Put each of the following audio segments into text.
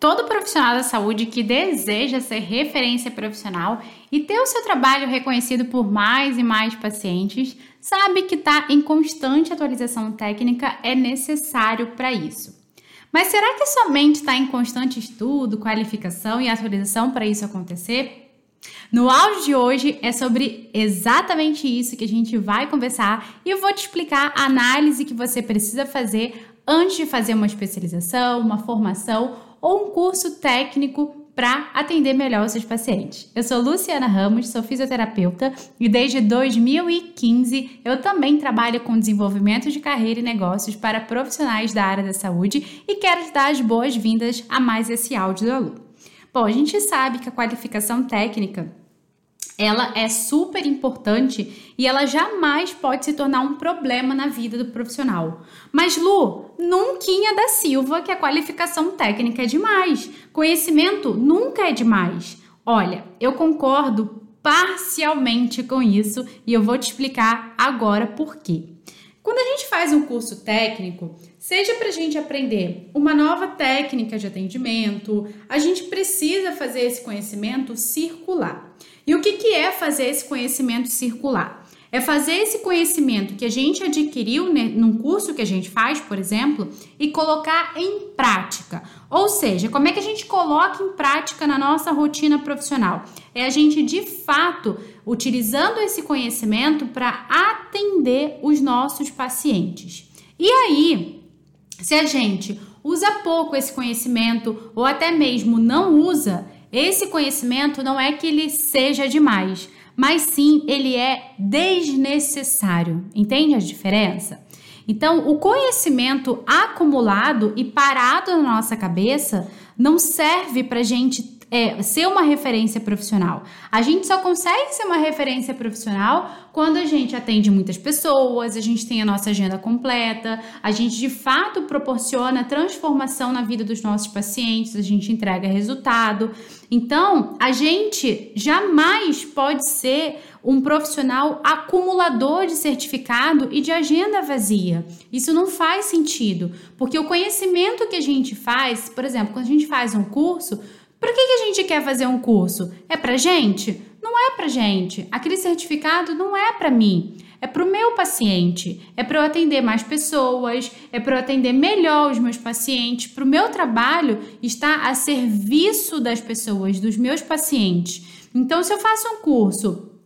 Todo profissional da saúde que deseja ser referência profissional e ter o seu trabalho reconhecido por mais e mais pacientes sabe que estar tá em constante atualização técnica é necessário para isso. Mas será que somente está em constante estudo, qualificação e atualização para isso acontecer? No áudio de hoje é sobre exatamente isso que a gente vai conversar e eu vou te explicar a análise que você precisa fazer antes de fazer uma especialização, uma formação ou um curso técnico para atender melhor os seus pacientes. Eu sou Luciana Ramos, sou fisioterapeuta e desde 2015 eu também trabalho com desenvolvimento de carreira e negócios para profissionais da área da saúde e quero dar as boas-vindas a mais esse áudio do aluno. Bom, a gente sabe que a qualificação técnica ela é super importante e ela jamais pode se tornar um problema na vida do profissional. Mas Lu, nunca da Silva que a qualificação técnica é demais. Conhecimento nunca é demais. Olha, eu concordo parcialmente com isso e eu vou te explicar agora por quê. Quando a gente faz um curso técnico, seja para a gente aprender uma nova técnica de atendimento, a gente precisa fazer esse conhecimento circular. E o que, que é fazer esse conhecimento circular? É fazer esse conhecimento que a gente adquiriu né, num curso que a gente faz, por exemplo, e colocar em prática. Ou seja, como é que a gente coloca em prática na nossa rotina profissional? É a gente de fato utilizando esse conhecimento para atender os nossos pacientes. E aí, se a gente usa pouco esse conhecimento ou até mesmo não usa, esse conhecimento não é que ele seja demais, mas sim ele é desnecessário. Entende a diferença? Então, o conhecimento acumulado e parado na nossa cabeça não serve para gente é, ser uma referência profissional. A gente só consegue ser uma referência profissional quando a gente atende muitas pessoas, a gente tem a nossa agenda completa, a gente de fato proporciona transformação na vida dos nossos pacientes, a gente entrega resultado. Então, a gente jamais pode ser um profissional acumulador de certificado e de agenda vazia. Isso não faz sentido, porque o conhecimento que a gente faz, por exemplo, quando a gente faz um curso, para que, que a gente quer fazer um curso? É para gente? Não é para gente. Aquele certificado não é para mim. É para o meu paciente. É para eu atender mais pessoas. É para eu atender melhor os meus pacientes. Para o meu trabalho estar a serviço das pessoas, dos meus pacientes. Então, se eu faço um curso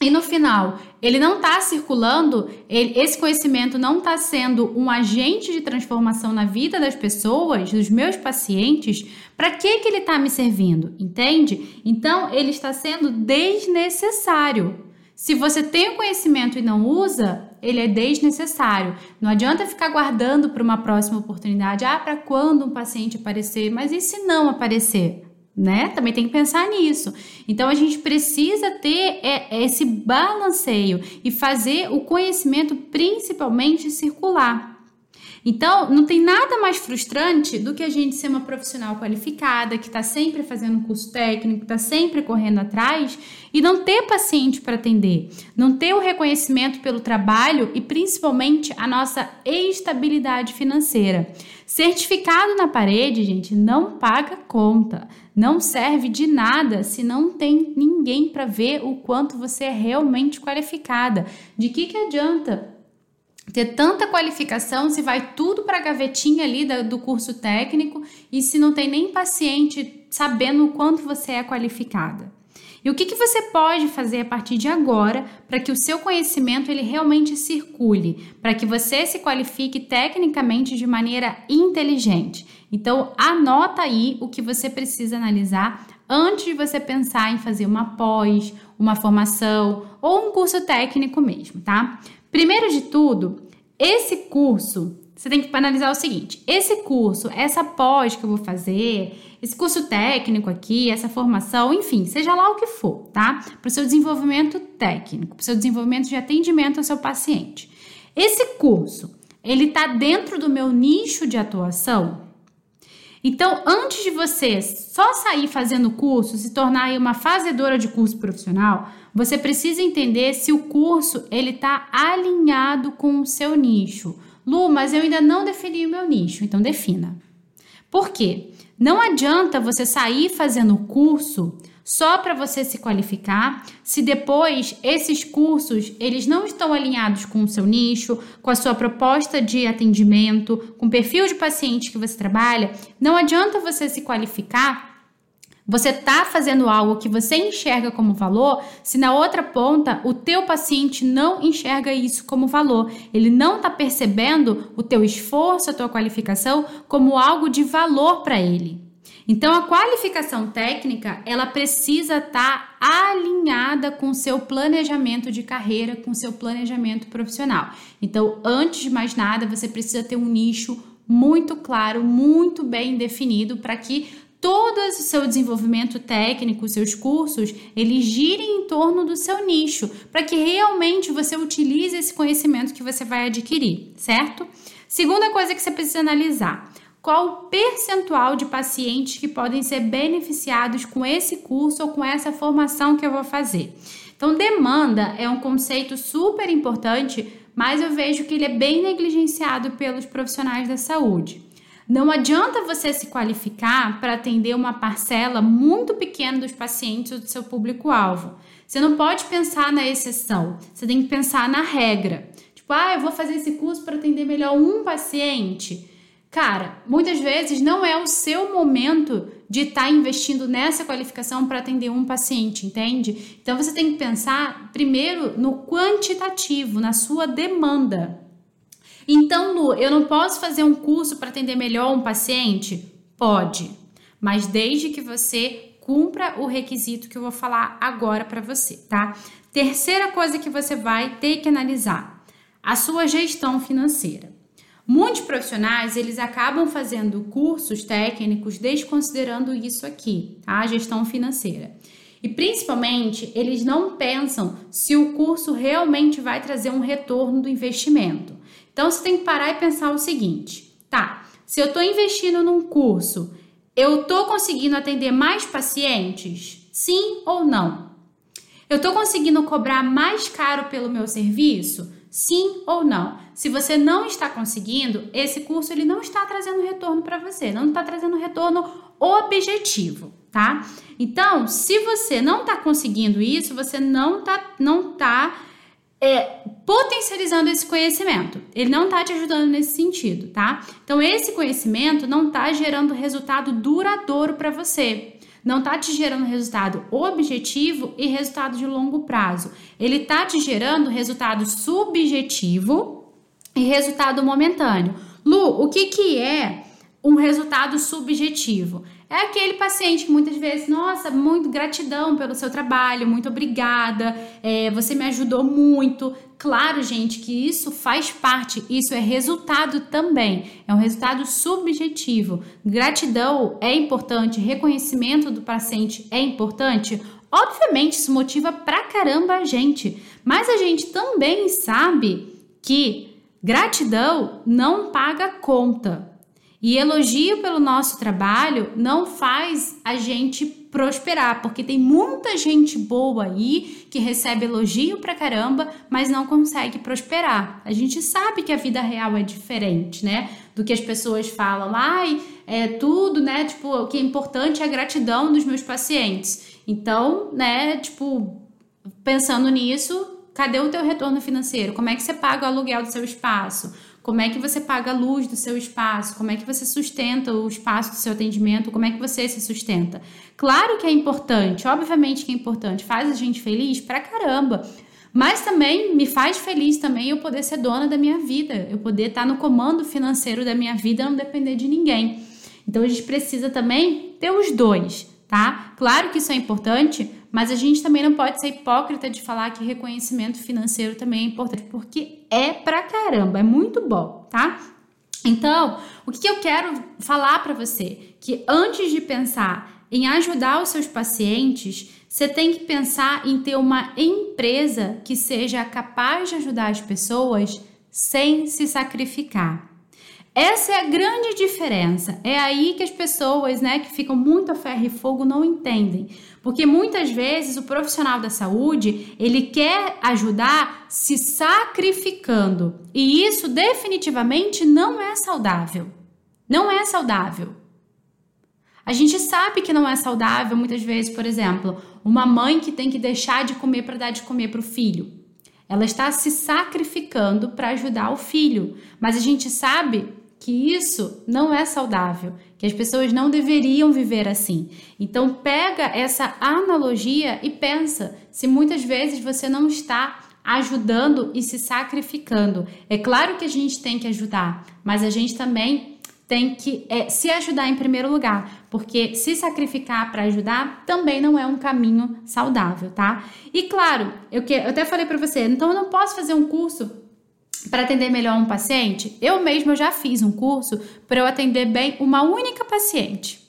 e no final ele não está circulando, ele, esse conhecimento não está sendo um agente de transformação na vida das pessoas, dos meus pacientes, para que, que ele está me servindo? Entende? Então ele está sendo desnecessário. Se você tem o conhecimento e não usa, ele é desnecessário. Não adianta ficar guardando para uma próxima oportunidade. Ah, para quando um paciente aparecer? Mas e se não aparecer? Né? Também tem que pensar nisso. Então a gente precisa ter é, esse balanceio e fazer o conhecimento principalmente circular. Então, não tem nada mais frustrante do que a gente ser uma profissional qualificada, que está sempre fazendo curso técnico, está sempre correndo atrás e não ter paciente para atender, não ter o reconhecimento pelo trabalho e principalmente a nossa estabilidade financeira. Certificado na parede, gente, não paga conta, não serve de nada se não tem ninguém para ver o quanto você é realmente qualificada. De que, que adianta ter tanta qualificação se vai tudo para a gavetinha ali do curso técnico e se não tem nem paciente sabendo o quanto você é qualificada. E o que, que você pode fazer a partir de agora para que o seu conhecimento ele realmente circule, para que você se qualifique tecnicamente de maneira inteligente? Então, anota aí o que você precisa analisar antes de você pensar em fazer uma pós, uma formação ou um curso técnico mesmo, tá? Primeiro de tudo, esse curso, você tem que analisar o seguinte: esse curso, essa pós que eu vou fazer, esse curso técnico aqui, essa formação, enfim, seja lá o que for, tá? Para o seu desenvolvimento técnico, para o seu desenvolvimento de atendimento ao seu paciente. Esse curso, ele está dentro do meu nicho de atuação? Então, antes de você só sair fazendo curso, se tornar uma fazedora de curso profissional, você precisa entender se o curso ele está alinhado com o seu nicho. Lu, mas eu ainda não defini o meu nicho, então defina. Por quê? Não adianta você sair fazendo curso só para você se qualificar, se depois esses cursos eles não estão alinhados com o seu nicho, com a sua proposta de atendimento, com o perfil de paciente que você trabalha, não adianta você se qualificar você está fazendo algo que você enxerga como valor, se na outra ponta o teu paciente não enxerga isso como valor, ele não está percebendo o teu esforço, a tua qualificação como algo de valor para ele. Então a qualificação técnica, ela precisa estar tá alinhada com seu planejamento de carreira, com seu planejamento profissional. Então, antes de mais nada, você precisa ter um nicho muito claro, muito bem definido para que todo o seu desenvolvimento técnico, seus cursos, eles girem em torno do seu nicho, para que realmente você utilize esse conhecimento que você vai adquirir, certo? Segunda coisa que você precisa analisar: qual o percentual de pacientes que podem ser beneficiados com esse curso ou com essa formação que eu vou fazer. Então, demanda é um conceito super importante, mas eu vejo que ele é bem negligenciado pelos profissionais da saúde. Não adianta você se qualificar para atender uma parcela muito pequena dos pacientes do seu público-alvo. Você não pode pensar na exceção, você tem que pensar na regra. Tipo, ah, eu vou fazer esse curso para atender melhor um paciente. Cara, muitas vezes não é o seu momento de estar tá investindo nessa qualificação para atender um paciente, entende? Então você tem que pensar primeiro no quantitativo, na sua demanda. Então, Lu, eu não posso fazer um curso para atender melhor um paciente? Pode, mas desde que você cumpra o requisito que eu vou falar agora para você, tá? Terceira coisa que você vai ter que analisar: a sua gestão financeira. Muitos profissionais, eles acabam fazendo cursos técnicos desconsiderando isso aqui, tá? A gestão financeira. E principalmente, eles não pensam se o curso realmente vai trazer um retorno do investimento. Então, você tem que parar e pensar o seguinte: tá, se eu estou investindo num curso, eu estou conseguindo atender mais pacientes? Sim ou não? Eu estou conseguindo cobrar mais caro pelo meu serviço? Sim ou não? Se você não está conseguindo, esse curso ele não está trazendo retorno para você, não está trazendo retorno objetivo, tá? Então, se você não está conseguindo isso, você não está não tá é, potencializando esse conhecimento. Ele não está te ajudando nesse sentido, tá? Então, esse conhecimento não está gerando resultado duradouro para você não está te gerando resultado objetivo e resultado de longo prazo. Ele está te gerando resultado subjetivo e resultado momentâneo. Lu, o que, que é um resultado subjetivo? É aquele paciente que muitas vezes, nossa, muito gratidão pelo seu trabalho, muito obrigada, é, você me ajudou muito. Claro, gente, que isso faz parte, isso é resultado também, é um resultado subjetivo. Gratidão é importante, reconhecimento do paciente é importante. Obviamente, isso motiva pra caramba a gente, mas a gente também sabe que gratidão não paga conta. E elogio pelo nosso trabalho não faz a gente prosperar, porque tem muita gente boa aí que recebe elogio pra caramba, mas não consegue prosperar. A gente sabe que a vida real é diferente, né? Do que as pessoas falam, ai, é tudo, né? Tipo, o que é importante é a gratidão dos meus pacientes. Então, né, tipo, pensando nisso, cadê o teu retorno financeiro? Como é que você paga o aluguel do seu espaço? Como é que você paga a luz do seu espaço? Como é que você sustenta o espaço do seu atendimento? Como é que você se sustenta? Claro que é importante, obviamente que é importante, faz a gente feliz pra caramba. Mas também me faz feliz também eu poder ser dona da minha vida, eu poder estar no comando financeiro da minha vida, não depender de ninguém. Então a gente precisa também ter os dois, tá? Claro que isso é importante, mas a gente também não pode ser hipócrita de falar que reconhecimento financeiro também é importante, porque é pra caramba, é muito bom, tá? Então, o que eu quero falar para você? Que antes de pensar em ajudar os seus pacientes, você tem que pensar em ter uma empresa que seja capaz de ajudar as pessoas sem se sacrificar. Essa é a grande diferença. É aí que as pessoas, né, que ficam muito a ferro e fogo não entendem. Porque muitas vezes o profissional da saúde, ele quer ajudar se sacrificando. E isso definitivamente não é saudável. Não é saudável. A gente sabe que não é saudável, muitas vezes, por exemplo, uma mãe que tem que deixar de comer para dar de comer para o filho. Ela está se sacrificando para ajudar o filho, mas a gente sabe que isso não é saudável, que as pessoas não deveriam viver assim. Então pega essa analogia e pensa se muitas vezes você não está ajudando e se sacrificando. É claro que a gente tem que ajudar, mas a gente também tem que é, se ajudar em primeiro lugar, porque se sacrificar para ajudar também não é um caminho saudável, tá? E claro, eu, que, eu até falei para você, então eu não posso fazer um curso para atender melhor um paciente. Eu mesma já fiz um curso para eu atender bem uma única paciente,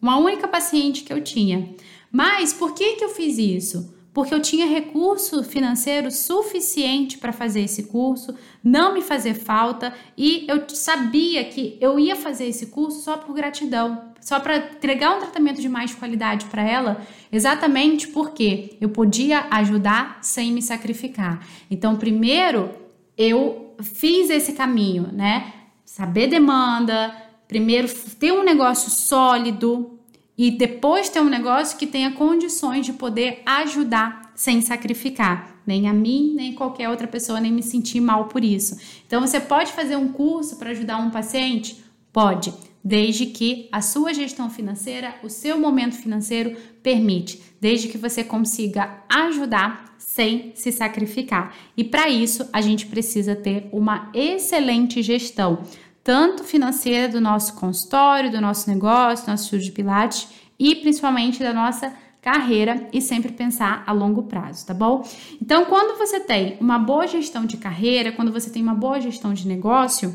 uma única paciente que eu tinha. Mas por que que eu fiz isso? porque eu tinha recurso financeiro suficiente para fazer esse curso, não me fazer falta e eu sabia que eu ia fazer esse curso só por gratidão, só para entregar um tratamento de mais qualidade para ela, exatamente porque eu podia ajudar sem me sacrificar. Então, primeiro eu fiz esse caminho, né? Saber demanda, primeiro ter um negócio sólido, e depois ter um negócio que tenha condições de poder ajudar sem sacrificar, nem a mim, nem qualquer outra pessoa, nem me sentir mal por isso. Então você pode fazer um curso para ajudar um paciente? Pode, desde que a sua gestão financeira, o seu momento financeiro permite, desde que você consiga ajudar sem se sacrificar. E para isso, a gente precisa ter uma excelente gestão tanto financeira do nosso consultório, do nosso negócio, do nosso estúdio de Pilates e principalmente da nossa carreira e sempre pensar a longo prazo, tá bom? Então, quando você tem uma boa gestão de carreira, quando você tem uma boa gestão de negócio,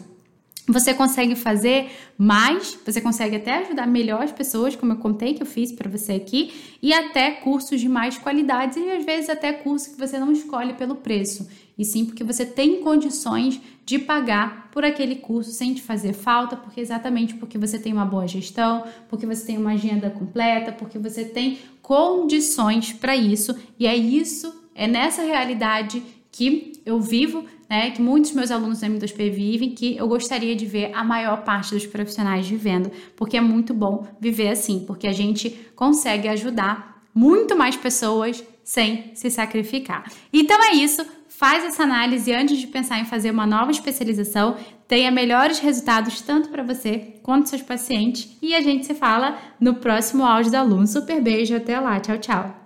você consegue fazer mais, você consegue até ajudar melhor as pessoas, como eu contei que eu fiz para você aqui, e até cursos de mais qualidade e às vezes até cursos que você não escolhe pelo preço e sim porque você tem condições de pagar por aquele curso sem te fazer falta, porque exatamente porque você tem uma boa gestão, porque você tem uma agenda completa, porque você tem condições para isso, e é isso, é nessa realidade que eu vivo, né, que muitos meus alunos da M2P vivem, que eu gostaria de ver a maior parte dos profissionais vivendo, porque é muito bom viver assim, porque a gente consegue ajudar muito mais pessoas sem se sacrificar. Então é isso faz essa análise antes de pensar em fazer uma nova especialização, tenha melhores resultados tanto para você quanto seus pacientes e a gente se fala no próximo áudio da Aluno. Super beijo, até lá, tchau, tchau.